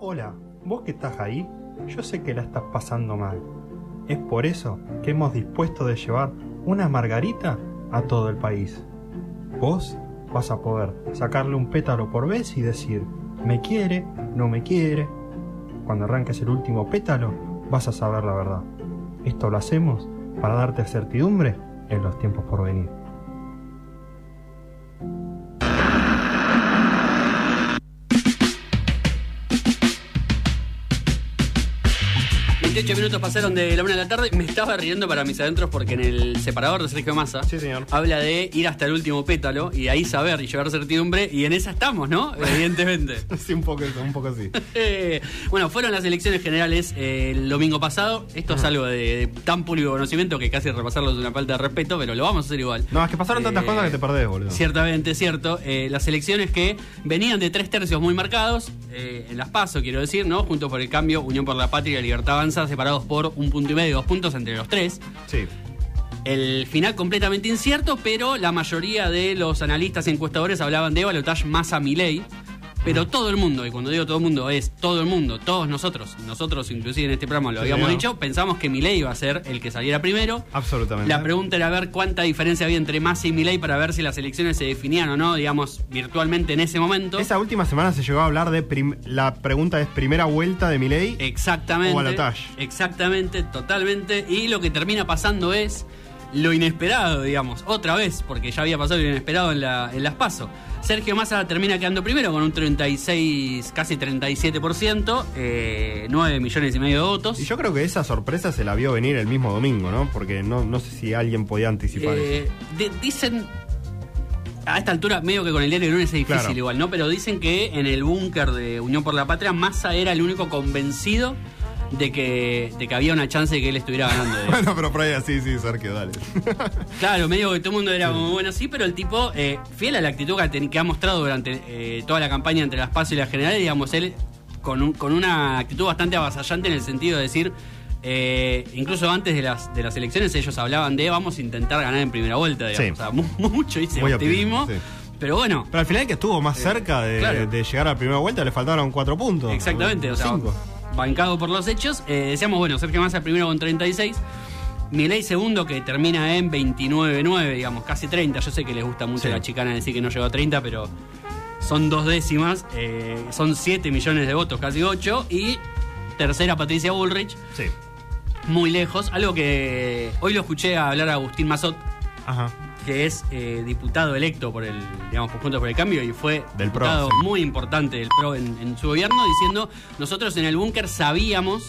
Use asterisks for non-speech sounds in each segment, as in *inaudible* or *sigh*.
Hola, vos que estás ahí, yo sé que la estás pasando mal. Es por eso que hemos dispuesto de llevar una margarita a todo el país. Vos vas a poder sacarle un pétalo por vez y decir, me quiere, no me quiere. Cuando arranques el último pétalo, vas a saber la verdad. Esto lo hacemos para darte certidumbre en los tiempos por venir. 28 minutos pasaron de la una de la tarde. Me estaba riendo para mis adentros porque en el separador de Sergio Massa Sí, señor. habla de ir hasta el último pétalo y de ahí saber y llevar certidumbre. Y en esa estamos, ¿no? *laughs* Evidentemente. Sí, un poco, un poco así. *laughs* Bueno, fueron las elecciones generales eh, el domingo pasado. Esto es algo de, de tan público conocimiento que casi repasarlo es una falta de respeto, pero lo vamos a hacer igual. No, es que pasaron tantas Eh, cosas que te perdés, boludo. Ciertamente, cierto. Eh, las elecciones que venían de tres tercios muy marcados, eh, en las PASO, quiero decir, ¿no? Juntos por el Cambio, Unión por la Patria y Libertad Avanza, separados por un punto y medio, dos puntos entre los tres. Sí. El final completamente incierto, pero la mayoría de los analistas y encuestadores hablaban de balotaje más a Milei. Pero todo el mundo, y cuando digo todo el mundo es todo el mundo, todos nosotros, nosotros inclusive en este programa lo Sí, habíamos señor. dicho, pensamos que Milei iba a ser el que saliera primero. Absolutamente. La pregunta era ver cuánta diferencia había entre Massa y Milei para ver si las elecciones se definían o no, digamos, virtualmente en ese momento. Esa última semana se llegó a hablar de. la pregunta es: ¿primera vuelta de Milei? Exactamente. O balotaje. Exactamente, totalmente. Y lo que termina pasando es lo inesperado, digamos, otra vez, porque ya había pasado lo inesperado en, la, en las PASO. Sergio Massa termina quedando primero con un 36, casi 37%, eh, 9 millones y medio de votos. Y yo creo que esa sorpresa se la vio venir el mismo domingo, ¿no? Porque no, no sé si alguien podía anticipar eso. Eh, de- dicen. A esta altura, medio que con el diario de lunes es difícil Claro. igual, ¿no? Pero dicen que en el búnker de Unión por la Patria, Massa era el único convencido de que, de que había una chance de que él estuviera ganando. digamos. *laughs* Bueno, pero por ahí así, sí, Sergio, dale. *laughs* Claro, medio que todo el mundo era como, bueno, sí, pero el tipo, eh, fiel a la actitud que ha, teni- que ha mostrado durante eh, toda la campaña entre las PASO y las generales, digamos, él con, un- con una actitud bastante avasallante en el sentido de decir, eh, incluso antes de las, de las elecciones ellos hablaban de vamos a intentar ganar en primera vuelta, digamos. Sí. O sea, mu- *laughs* mucho optimismo. optimista, sí. Pero bueno, Pero al final que estuvo más cerca de, claro. de llegar a la primera vuelta le faltaron cuatro puntos. Exactamente, o sea, cinco. Bancado por los hechos. Eh, decíamos, bueno, Sergio Massa primero con 36. Milei segundo que termina en 29.9, digamos, casi 30. Yo sé que les gusta mucho Sí. la chicana decir que no llegó a 30, pero son dos décimas. eh, son 7 millones de votos, casi 8. Y tercera Patricia Bullrich, Sí. muy lejos. Algo que hoy lo escuché hablar a Agustín Mazot, Ajá. Que es eh, diputado electo por el, digamos, por Juntos por el Cambio y fue Del PRO, diputado sí. muy importante del PRO en, en su gobierno, diciendo, nosotros en el búnker sabíamos,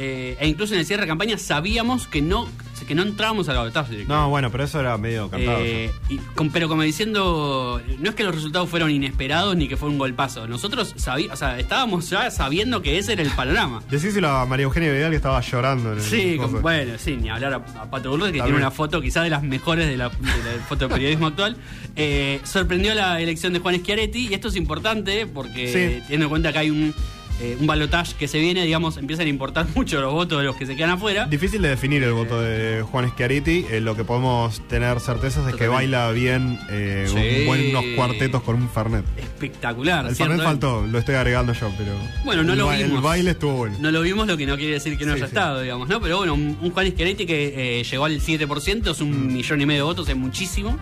eh, e incluso en el cierre de campaña sabíamos que no, que no entrábamos a la balotaje directamente. No, bueno, pero eso era medio cantado. Eh, y con- pero como diciendo, no es que los resultados fueron inesperados ni que fue un golpazo. Nosotros sabíamos, o sea, estábamos ya sabiendo que ese era el panorama. Decíselo a María Eugenia Vidal que estaba llorando. En el Sí, con- bueno, sí, ni hablar a, a Pato Bullrich, que tiene una foto quizás de las mejores de la, de la fotoperiodismo actual. Eh, sorprendió la elección de Juan Schiaretti y esto es importante porque Sí. teniendo en cuenta que hay un, eh, un balotaje que se viene, digamos, empiezan a importar *laughs* mucho los votos de los que se quedan afuera. Difícil de definir el voto de Juan Schiaretti. Eh, lo que podemos tener certezas es que baila bien eh, Sí. un buen- unos cuartetos con un Fernet. Espectacular. El ¿cierto? Fernet faltó, lo estoy agregando yo, pero. Bueno, no el lo vimos. El baile estuvo bueno. No lo vimos, lo que no quiere decir que no Sí, haya sí. estado, digamos, ¿no? Pero bueno, un, un Juan Schiaretti que eh, llegó al 7%, es un Mm. millón y medio de votos, es muchísimo.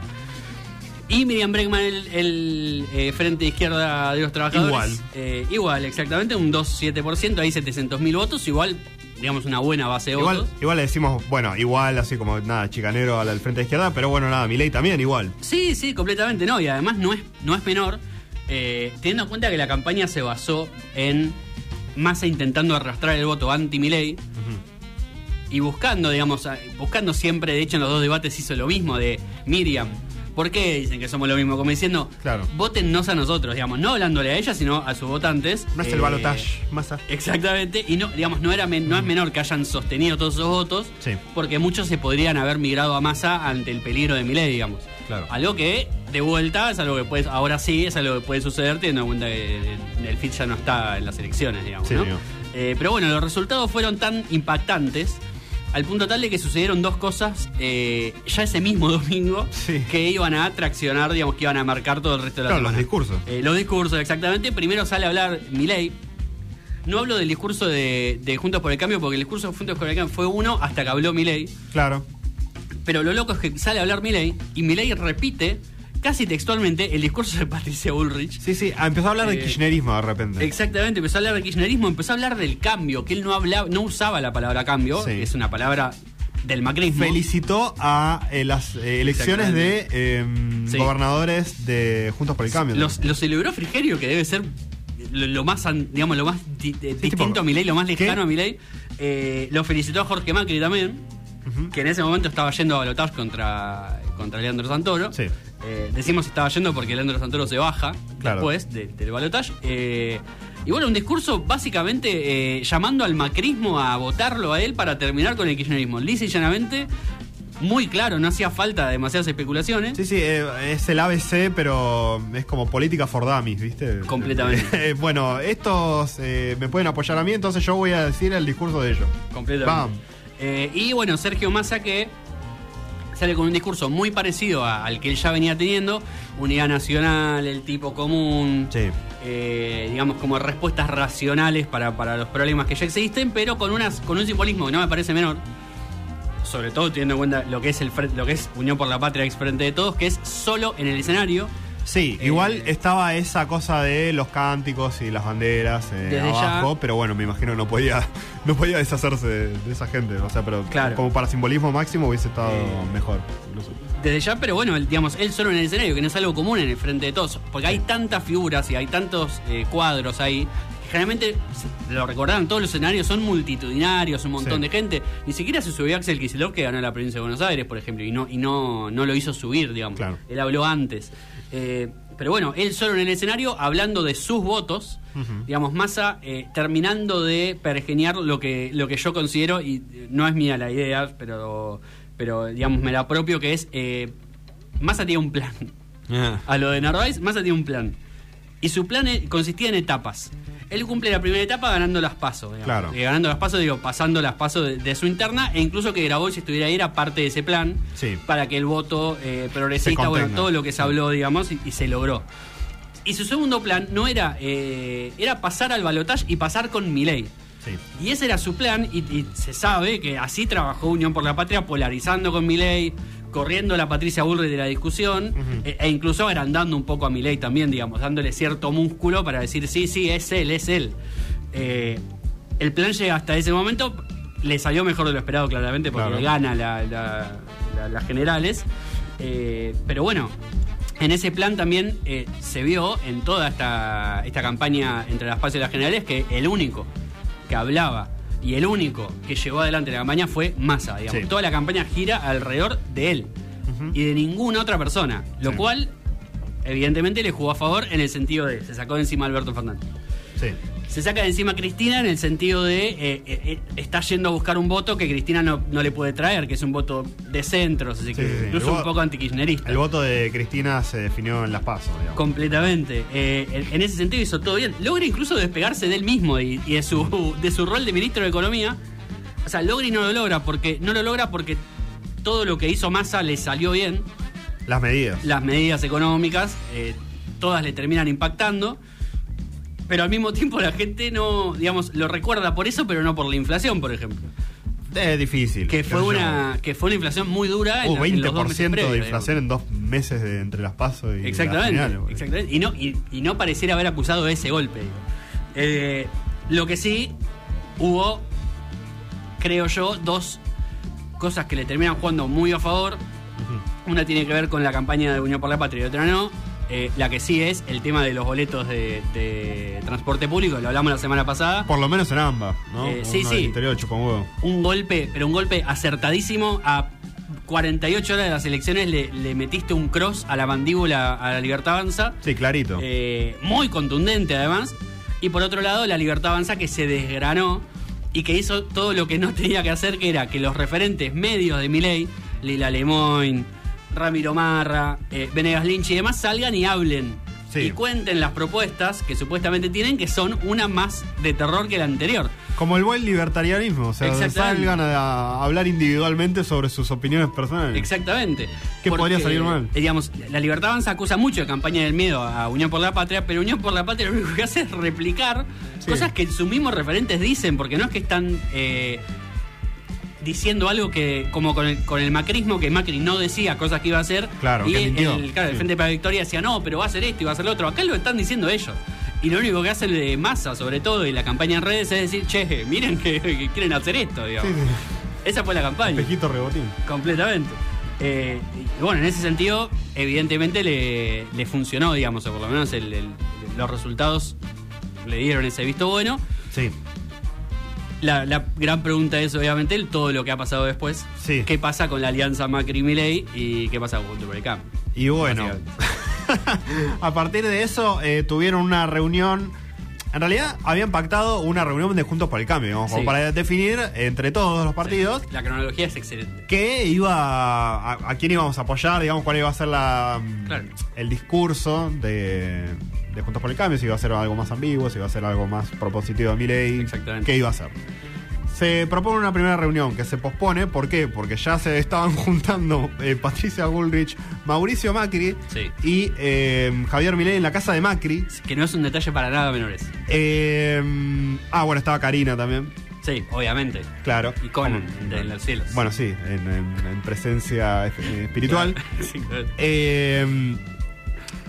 Y Miriam Bregman, el, el, eh, Frente Izquierda de los Trabajadores. Igual. Eh, igual, exactamente, un 2,7%, ahí 700.000 votos, igual, digamos, una buena base de Igual, votos. igual le decimos, bueno, igual, así como nada, chicanero al, al frente de izquierda, pero bueno, nada, Milei también igual. Sí, sí, completamente no. Y además no es, no es menor, eh, teniendo en cuenta que la campaña se basó en Massa intentando arrastrar el voto anti-Milei y buscando, digamos, buscando siempre, de hecho en los dos debates hizo lo mismo de Miriam. ¿Por qué dicen que somos lo mismo? Como diciendo, Claro. votennos a nosotros, digamos, no hablándole a ella, sino a sus votantes. No es Eh, el balotage, masa. Exactamente, y no, digamos, no, era men- no es menor que hayan sostenido todos esos votos, Sí. porque muchos se podrían haber migrado a masa ante el peligro de Milei, digamos. Claro. Algo que, de vuelta, es algo que puede, ahora sí, es algo que puede suceder, teniendo en cuenta que el, FIT ya no está en las elecciones, digamos. Sí. Eh, pero bueno, los resultados fueron tan impactantes, al punto tal de que sucedieron dos cosas eh, ya ese mismo *laughs* domingo, Sí. que iban a traccionar, digamos, que iban a marcar todo el resto de la Claro, los semana. discursos. Eh, los discursos, exactamente. Primero sale a hablar Milei, No hablo del discurso de, de Juntos por el Cambio, porque el discurso de Juntos por el Cambio fue uno hasta que habló Milei. Claro. Pero lo loco es que sale a hablar Milei y Milei repite casi textualmente el discurso de Patricia Bullrich. Sí, sí, ah, empezó a hablar de Eh, kirchnerismo de repente. Exactamente, empezó a hablar de kirchnerismo, empezó a hablar del cambio, que él no hablaba, no usaba la palabra cambio, Sí. que es una palabra del macrismo. Felicitó a eh, las eh, elecciones de eh, Sí. gobernadores de Juntos por el Cambio. Los- lo celebró Frigerio, que debe ser lo, lo más, digamos, lo más di- distinto tipo, a Milei, lo más lejano ¿qué? a Milei. Lo felicitó a Jorge Macri también, que en ese momento estaba yendo a balotaje contra, contra Leandro Santoro. Sí. Eh, decimos estaba yendo porque Leandro Santoro se baja Claro. después de- del balotaje. Eh, y bueno, un discurso básicamente eh, llamando al macrismo a votarlo a él para terminar con el kirchnerismo. Lisa y llanamente, muy claro, no hacía falta demasiadas especulaciones. Sí, sí, eh, es el ABC, pero es como política for dummies, ¿viste? Completamente. *laughs* Bueno, estos me pueden apoyar a mí, entonces yo voy a decir el discurso de ellos. Completamente. Bam. Y bueno, Sergio Massa que sale con un discurso muy parecido a- al que él ya venía teniendo, unidad nacional, el tipo común, Sí. eh, digamos como respuestas racionales para, para los problemas que ya existen, pero con unas con un simbolismo que no me parece menor. Sobre todo teniendo en cuenta lo que es el lo que es Unión por la Patria ex frente de todos, que es solo en el escenario. Sí, Eh, igual estaba esa cosa de los cánticos y las banderas eh, ya- abajo, pero bueno, me imagino que no podía, *laughs* no podía deshacerse de, de esa gente. O sea, pero Claro. como para simbolismo máximo hubiese estado Eh, mejor. incluso. Desde ya, pero bueno, digamos, él solo en el escenario, que no es algo común en el frente de todos, porque hay tantas figuras y hay tantos eh, cuadros ahí, generalmente, lo recordaron, todos los escenarios son multitudinarios, un montón Sí. de gente. Ni siquiera se subió Axel Kicillof, que ganó la provincia de Buenos Aires, por ejemplo, y no, y no, no lo hizo subir, digamos. Claro. Él habló antes. Eh, pero bueno, él solo en el escenario, hablando de sus votos, digamos, Massa eh, terminando de pergeniar lo que, lo que yo considero, y eh, no es mía la idea, pero, pero digamos, me la apropio, que es, eh, Massa tiene un plan. A lo de Narváez, Massa tiene un plan. Y su plan eh, consistía en etapas. Él cumple la primera etapa ganando las pasos. Claro. Eh, ganando las pasos, digo, pasando las pasos de, de su interna, e incluso que Grabois si estuviera ahí era parte de ese plan Sí. para que el voto eh, progresista, bueno, todo lo que se habló, digamos, y, y se logró. Y su segundo plan no era, eh, era pasar al balotaje y pasar con Milei. Sí. Y ese era su plan y, y se sabe que así trabajó Unión por la Patria, polarizando con Milei, corriendo la Patricia Bullrich de la discusión Ujú. e, e incluso agrandando un poco a Milei también, digamos, dándole cierto músculo para decir, sí, sí, es él, es él. Eh, el plan llega hasta ese momento, le salió mejor de lo esperado claramente porque Claro. gana la- la- la- las generales, Eh, pero bueno, en ese plan también eh, se vio en toda esta, esta campaña entre las pases y las generales que el único que hablaba y el único que llevó adelante la campaña fue Massa, digamos. Sí. Toda la campaña gira alrededor de él y de ninguna otra persona, lo Sí. cual evidentemente le jugó a favor en el sentido de se sacó de encima a Alberto Fernández. Sí. Se saca de encima a Cristina en el sentido de eh, eh, eh, está yendo a buscar un voto que Cristina no, no le puede traer, que es un voto de centros, así que Sí, incluso un poco antikirchnerista. El voto de Cristina se definió en las pasos, digamos. Completamente. Eh, en, en ese sentido hizo todo bien. Logra incluso despegarse de él mismo y, y de, su, *laughs* de su rol de ministro de Economía. O sea, logra y no lo logra porque no lo logra porque todo lo que hizo Massa le salió bien. Las medidas. Las medidas económicas, eh, todas le terminan impactando. Pero al mismo tiempo la gente no, digamos, lo recuerda por eso, pero no por la inflación, por ejemplo. Es difícil. Que fue yo. una, que fue una inflación muy dura en, la- en los dos 20% meses de inflación en dos meses de entre las pasos y Exactamente, porque- exactamente. Y no, y, y no pareciera haber acusado de ese golpe. Eh, lo que sí, hubo, creo yo, dos cosas que le terminan jugando muy a favor. Una tiene que ver con la campaña de Unión por la Patria y otra no. Eh, la que sí es el tema de los boletos de, de transporte público, lo hablamos la semana pasada. Por lo menos en ambas, ¿no? Eh, sí, sí. interior. Un golpe, pero un golpe acertadísimo. A 48 horas de las elecciones le, le metiste un cross a la mandíbula a la Libertad Avanza. Sí, clarito. Eh, muy contundente además. Y por otro lado, la Libertad Avanza que se desgranó y que hizo todo lo que no *laughs* tenía que hacer, que era que los referentes medios de Milei, Lila Lemoyne, Ramiro Marra, eh, Venegas Lynch y demás, salgan y hablen Sí. y cuenten las propuestas que supuestamente tienen, que son una más de terror que la anterior. Como el buen libertarianismo, o sea, salgan a, hablar individualmente sobre sus opiniones personales. Exactamente. ¿Qué podría salir mal? eh, Digamos, la Libertad Avanza acusa mucho de campaña del miedo a Unión por la Patria, pero Unión por la Patria lo único que hace es replicar Sí. cosas que sus mismos referentes dicen, porque no es que están eh, diciendo algo que, como con el, con el macrismo, que Macri no decía cosas que iba a hacer. Claro, y que mintió. el, claro, el Sí. Frente para la Victoria decía, no, pero va a hacer esto y va a hacer lo otro. Acá lo están diciendo ellos. Y lo único que hace de masa, sobre todo, y la campaña en redes, es decir, che, *laughs* miren que, que quieren hacer esto, Sí, digamos. sí. Esa fue la campaña. Espejito rebotín. Completamente. Eh, y bueno, en ese sentido, evidentemente le, le funcionó, digamos, o por lo menos el- el- los resultados le dieron ese visto bueno. Sí. La, la gran pregunta es, obviamente, el- todo lo que ha pasado después. Sí. ¿Qué pasa con la alianza Macri-Milei y qué pasa con el Cambio? Y bueno, *laughs* a partir de eso eh, tuvieron una reunión. En realidad habían pactado una reunión de Juntos por el Cambio, digamos, como para definir entre todos los partidos La cronología es excelente. qué iba a, a quién íbamos a apoyar, digamos, cuál iba a ser la, Claro. el discurso de, de Juntos por el Cambio, si iba a ser algo más ambiguo, si iba a ser algo más propositivo de mi ley, Exactamente. qué iba a ser. Se propone una primera reunión que se pospone, ¿por qué? Porque ya se estaban *laughs* juntando eh, Patricia Bullrich, Mauricio Macri Sí. y eh, Javier Milei en la casa de Macri. Que no es un detalle para nada menores. Eh, ah, bueno, estaba Karina también, Sí, obviamente. claro. Y con Como- de los cielos. Bueno, sí, en, en- en presencia espiritual. *laughs* Sí, claro. Eh,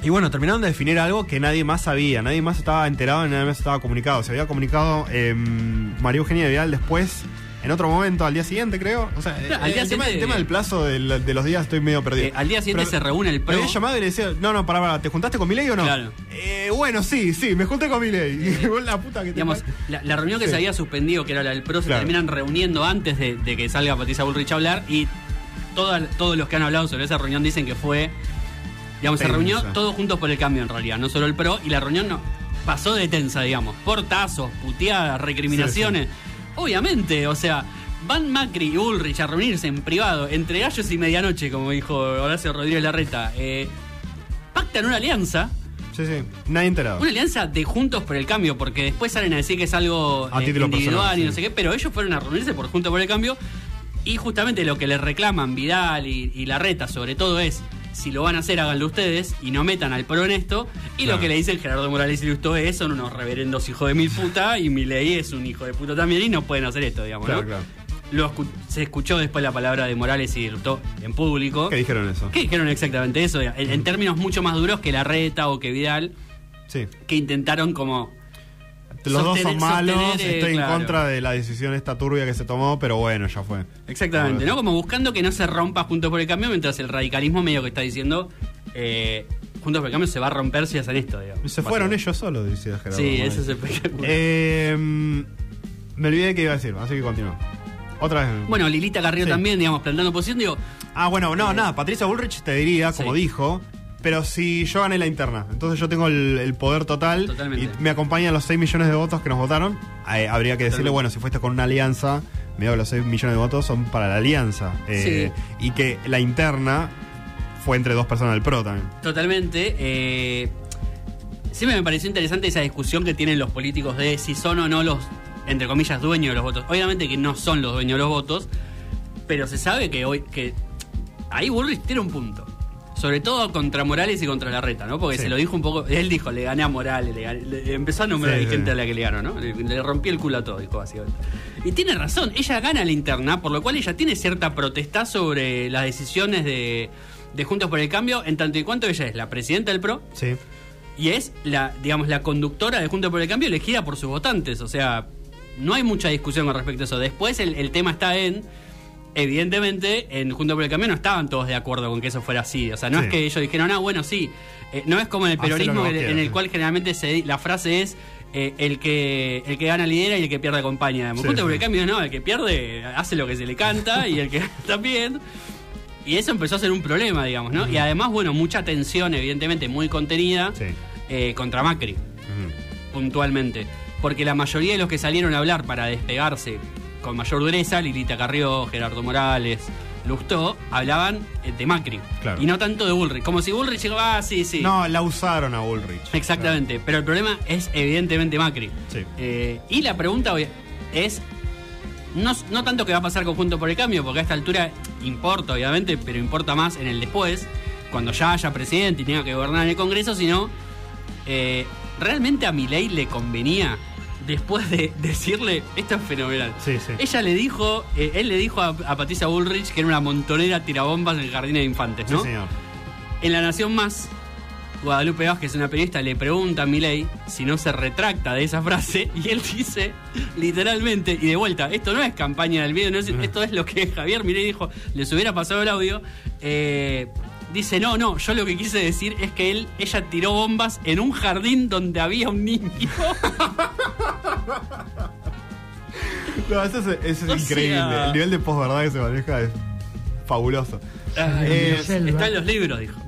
y bueno, terminaron de definir algo que nadie más sabía, nadie más estaba enterado, nadie más estaba comunicado. Se había comunicado eh, María Eugenia Vidal después, en otro momento, al día siguiente, creo. O sea, al eh, día el, tema, el tema del plazo de los días estoy medio perdido. Eh, al día siguiente se reúne el PRO. había llamado y le decía, no, no, pará, pará, ¿te juntaste con Milei o no? Claro. Eh, bueno, sí, sí, me junté con Milei. *laughs* Y vos la puta que te Digamos, parió. la, la reunión que Sí. se había suspendido, que era la del PRO, se Claro. terminan reuniendo antes de, de que salga Patricia Bullrich a hablar y todos los que han hablado sobre esa reunión dicen que fue, digamos, se reunió todos juntos por el cambio en realidad, no solo el PRO, y la reunión no pasó de tensa, digamos, portazos, puteadas, recriminaciones. Obviamente, o sea, van Macri y Bullrich a reunirse en privado, entre gallos y medianoche, como dijo Horacio Rodríguez Larreta, eh, pactan una alianza. Sí, sí, nadie enterado. Una alianza de Juntos por el Cambio, porque después salen a decir que es algo A eh, individual personal, y no sí. sé qué, pero ellos fueron a reunirse por Juntos por el Cambio y justamente lo que les reclaman Vidal y, y Larreta sobre todo es si lo van a hacer háganlo ustedes y no metan al pro en esto y Claro. lo que le dicen Gerardo Morales y Lustó es son unos reverendos hijos de mil puta y Milei es un hijo de puta también y no pueden hacer esto, digamos, Claro, ¿no? claro. Lo escu- se escuchó después la palabra de Morales y Lustó en público. ¿Qué dijeron eso? ¿Qué dijeron exactamente eso? En, en términos mucho más duros que Larreta o que Vidal Sí. que intentaron como Los dos son malos, eh, estoy claro. en contra de la decisión esta turbia que se tomó, pero bueno, ya fue. exactamente, ¿no? Como buscando que no se rompa Juntos por el Cambio, mientras el radicalismo medio que está diciendo eh, Juntos por el Cambio se va a romper si hacen esto, digamos. Se fueron ellos solos, decía Gerardo. Sí, eso es espectacular. Eh, me olvidé que iba a decir, así que continúo. Otra vez. bueno, Lilita Carrillo sí. también, digamos, plantando posición, digo, Ah, bueno, no, nada, Patricia Bullrich te diría, como Sí. dijo, pero si yo gané la interna, entonces yo tengo el, el poder total Totalmente. y me acompañan los 6 millones de votos que nos votaron, eh, habría que decirle, Totalmente. bueno, si fuiste con una alianza, me que los 6 millones de votos son para la alianza. eh, Y que la interna fue entre dos personas del PRO también. Totalmente. eh, siempre me pareció interesante esa discusión que tienen los políticos de si son o no los, entre comillas, dueños de los votos. Obviamente que no son los dueños de los votos, pero se sabe que hoy que ahí Bullrich tiene un punto. Sobre todo contra Morales y contra Larreta, ¿no? Porque Sí. se lo dijo un poco. Él dijo, le gané a Morales, le gané- le- empezó a nombrar Sí, a sí. gente a la que le ganó, ¿no? Le, le rompí el culo a todo, dijo básicamente. Y tiene razón, ella gana la interna, por lo cual ella tiene cierta protesta sobre las decisiones de, de Juntos por el Cambio, en tanto y cuanto ella es la presidenta del PRO Sí. y es la, digamos, la conductora de Juntos por el Cambio elegida por sus votantes. O sea, no hay mucha discusión con respecto a eso. Después el, el tema está en. Evidentemente, en Juntos por el Cambio no estaban todos de acuerdo con que eso fuera así. O sea, no Sí. es que ellos dijeron, ah, bueno, sí. Eh, no es como en el peronismo que en, el cual generalmente se, la frase es eh, el que el que gana lidera y el que pierde acompaña. Sí, Juntos por el Cambio no, el que pierde hace lo que se le canta y el que *laughs* también. Y eso empezó a ser un problema, digamos, ¿no? Y además, bueno, mucha tensión, evidentemente, muy contenida eh, contra Macri puntualmente. Porque la mayoría de los que salieron a hablar para despegarse con mayor dureza, Lilita Carrió, Gerardo Morales, Lustó hablaban eh, de Macri. Claro. Y no tanto de Bullrich. Como si Bullrich llegaba, ah, sí, sí. No, la usaron a Bullrich. Exactamente. Pero el problema es evidentemente Macri. Sí. Eh, y la pregunta es. No, no tanto que va a pasar conjunto por el cambio, porque a esta altura importa, obviamente, pero importa más en el después, cuando ya haya presidente y tenga que gobernar en el Congreso, sino. eh, ¿Realmente a Milei le convenía después de decirle. Esto es fenomenal. Sí, sí. Ella le dijo, eh, él le dijo a, a Patricia Bullrich que era una montonera tirabombas en el jardín de infantes, ¿no? Sí, señor. En La Nación Más, Guadalupe Vázquez, una periodista, le pregunta a Milei si no se retracta de esa frase y él dice literalmente, y de vuelta, esto no es campaña del video, no es- esto es lo que Javier Milei dijo, les hubiera pasado el audio, eh, dice, no, no, yo lo que quise decir es que él, ella tiró bombas en un jardín donde había un niño. *laughs* No, eso es, eso es increíble. sea- El nivel de posverdad que se maneja es fabuloso. Ay, Eh, está en los libros, dijo. *laughs*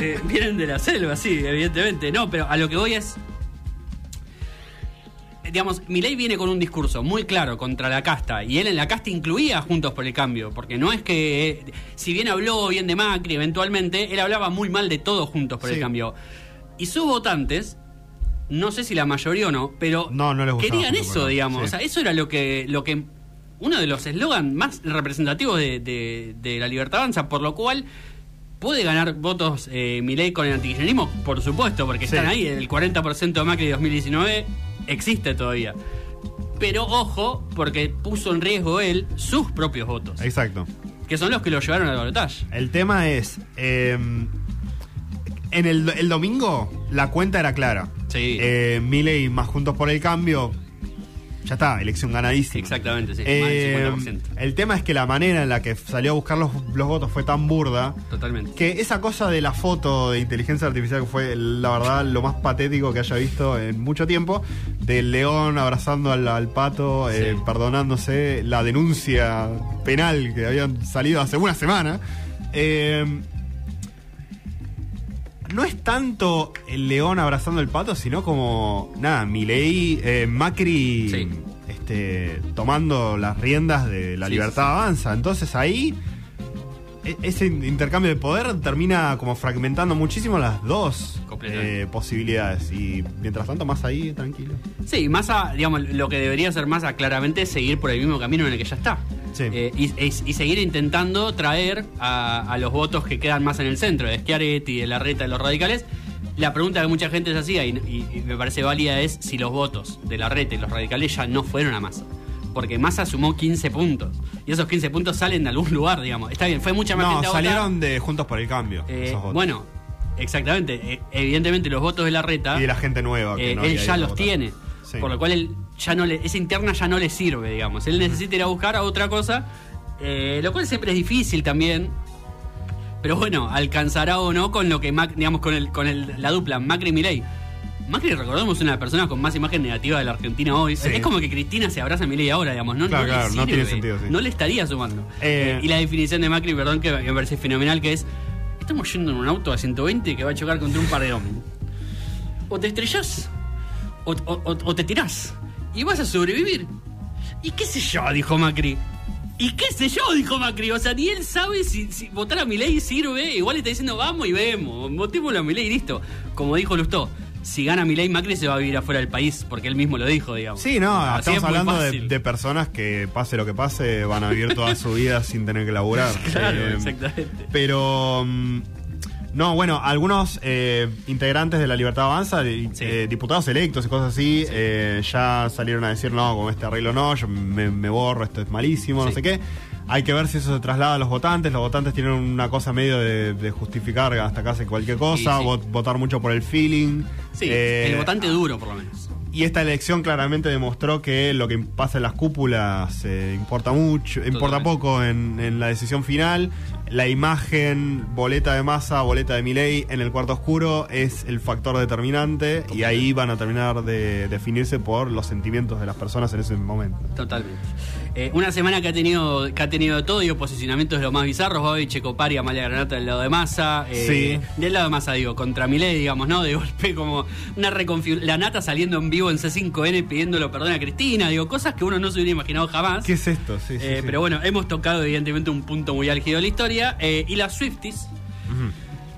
Eh, vienen de la selva, sí, evidentemente. No, pero a lo que voy es. Digamos, Milei viene con un discurso muy claro contra la casta y él en la casta incluía Juntos por el Cambio, porque no es que, eh, si bien habló bien de Macri eventualmente, él hablaba muy mal de todos Juntos por Sí. el Cambio. Y sus votantes, no sé si la mayoría o no, pero No, no les querían por eso, digamos. sí. O sea, eso era lo que, lo que uno de los eslogan más representativos de, de- de la libertad avanza, por lo cual puede ganar votos eh, Milei con el antikirchnerismo, por supuesto, porque Sí. están ahí, el 40% de Macri de 2019 existe todavía. Pero ojo, porque puso en riesgo él sus propios votos, Exacto. que son los que lo llevaron al balotaje. El tema es. eh, en el, el domingo, la cuenta era clara. Sí. Eh, Milei más Juntos por el Cambio. Ya está, elección ganadísima. Exactamente, sí, más Eh, del 50%. el tema es que la manera en la que salió a buscar los, los votos fue tan burda Totalmente. que esa cosa de la foto de inteligencia artificial que fue la verdad lo más patético que haya visto en mucho tiempo, del león abrazando al, al pato, eh, perdonándose la denuncia penal que habían salido hace una semana. eh, no es tanto el león abrazando al pato, sino como, nada, Milei, eh, Macri, Sí. este, tomando las riendas de la Sí, libertad sí, avanza. Entonces ahí, e- ese intercambio de poder termina como fragmentando muchísimo las dos eh, posibilidades. Y mientras tanto, más ahí, tranquilo. Sí, Massa, digamos, lo que debería hacer Massa claramente es seguir por el mismo camino en el que ya está. Sí. Eh, y, y- y seguir intentando traer a, a los votos que quedan más en el centro, de Schiaretti, de Larreta, de los radicales. La pregunta que mucha gente se hacía, y, me parece válida, es si los votos de Larreta y los radicales ya no fueron a Massa. Porque Massa sumó 15 puntos. Y esos 15 puntos salen de algún lugar, digamos. Está bien, fue mucha más No, gente votar. salieron de Juntos por el Cambio. Eh, esos votos. bueno, exactamente. Eh, evidentemente los votos de Larreta Y de la gente nueva. Que eh, no él ya los votar. tiene. Sí. Por lo cual él ya no le, esa interna ya no le sirve, digamos. Él necesita ir a buscar a otra cosa. eh, lo cual siempre es difícil también. Pero bueno, alcanzará o no con lo que Mac, digamos, con el, con el, la dupla Macri y Milei. Macri, recordemos, es una de las personas con más imagen negativa de la Argentina hoy. Sí. Es como que Cristina se abraza a Milei ahora, digamos. No, Claro, no claro, no tiene sentido, sí. No le estaría sumando. Eh, Eh, y la definición de Macri, perdón, que me parece fenomenal, que es... Estamos yendo en un auto a 120 que va a chocar contra un paredón. O te estrellás, o- o te tirás. Y vas a sobrevivir. ¿Y qué sé yo? Dijo Macri. ¿Y qué sé yo? Dijo Macri. O sea, ni él sabe si, si votar a Milei sirve. Igual le está diciendo, vamos y vemos. Votémoslo a Milei y listo. Como dijo Lustó, si gana Milei, Macri se va a vivir afuera del país. Porque él mismo lo dijo, digamos. Sí, no, Así estamos hablando de personas que pase lo que pase, van a vivir toda su vida sin tener que laburar. *laughs* Claro, Eh, exactamente. Pero. mm, no, bueno, algunos eh, integrantes de la Libertad Avanza, Sí. eh, diputados electos y cosas así, eh, ya salieron a decir, no, con este arreglo no, yo me, me borro, esto es malísimo, no Sí. sé qué. Hay que ver si eso se traslada a los votantes. Los votantes tienen una cosa medio de, de justificar hasta casi cualquier cosa, Sí, sí. vot- votar mucho por el feeling. Sí, Eh, el votante duro, por lo menos. y esta elección claramente demostró que lo que pasa en las cúpulas eh, importa mucho, importa poco en, en la decisión final. La imagen, boleta de masa, boleta de Milei en el cuarto oscuro es el factor determinante y ahí van a terminar de definirse por los sentimientos de las personas en ese momento. Totalmente. Eh, una semana que ha tenido que ha tenido todo y posicionamientos de lo más bizarros, Bobby Checopari, Amalia Granata del lado de Massa. Eh, Sí. Del lado de Massa, digo, contra Milei, digamos, ¿no? De golpe como una reconfiguración. La nata saliendo en vivo en C5N pidiéndolo perdón a Cristina, digo, cosas que uno no se hubiera imaginado jamás. ¿Qué es esto? Sí, sí, Eh, sí. Pero bueno, hemos tocado evidentemente un punto muy álgido de la historia. eh, y las Swifties.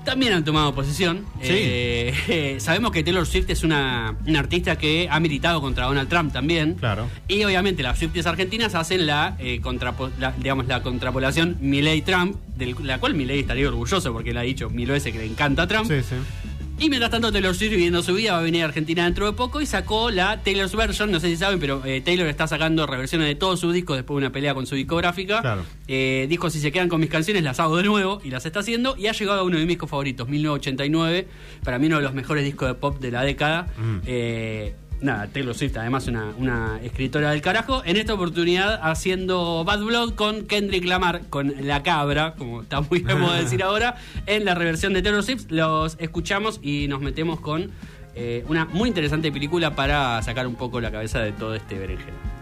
También han tomado posición. Sí. Eh, *laughs* eh, sabemos que Taylor Swift es una, una artista que ha militado contra Donald Trump también. Claro. Y obviamente las Swifties argentinas hacen la, eh, contrapo- la- digamos, la contrapolación Milley-Trump, de la cual Milley estaría orgulloso porque él ha dicho mil veces que le encanta a Trump. Sí, sí. Y mientras tanto Taylor Swift viviendo su vida va a venir a Argentina dentro de poco y sacó la Taylor's Version, no sé si saben, pero eh, Taylor está sacando reversiones de todos sus discos después de una pelea con su discográfica. Claro. Eh, dijo si se quedan con mis canciones las hago de nuevo y las está haciendo y ha llegado a uno de mis discos favoritos, 1989, para mí uno de los mejores discos de pop de la década. Mm. Eh, Nada, Taylor Swift, además una, una escritora del carajo. En esta oportunidad haciendo Bad Blood con Kendrick Lamar, con La Cabra, como está muy de moda decir *laughs* ahora, en la reversión de Taylor Swift. Los escuchamos y nos metemos con eh, una muy interesante película para sacar un poco la cabeza de todo este berenjena.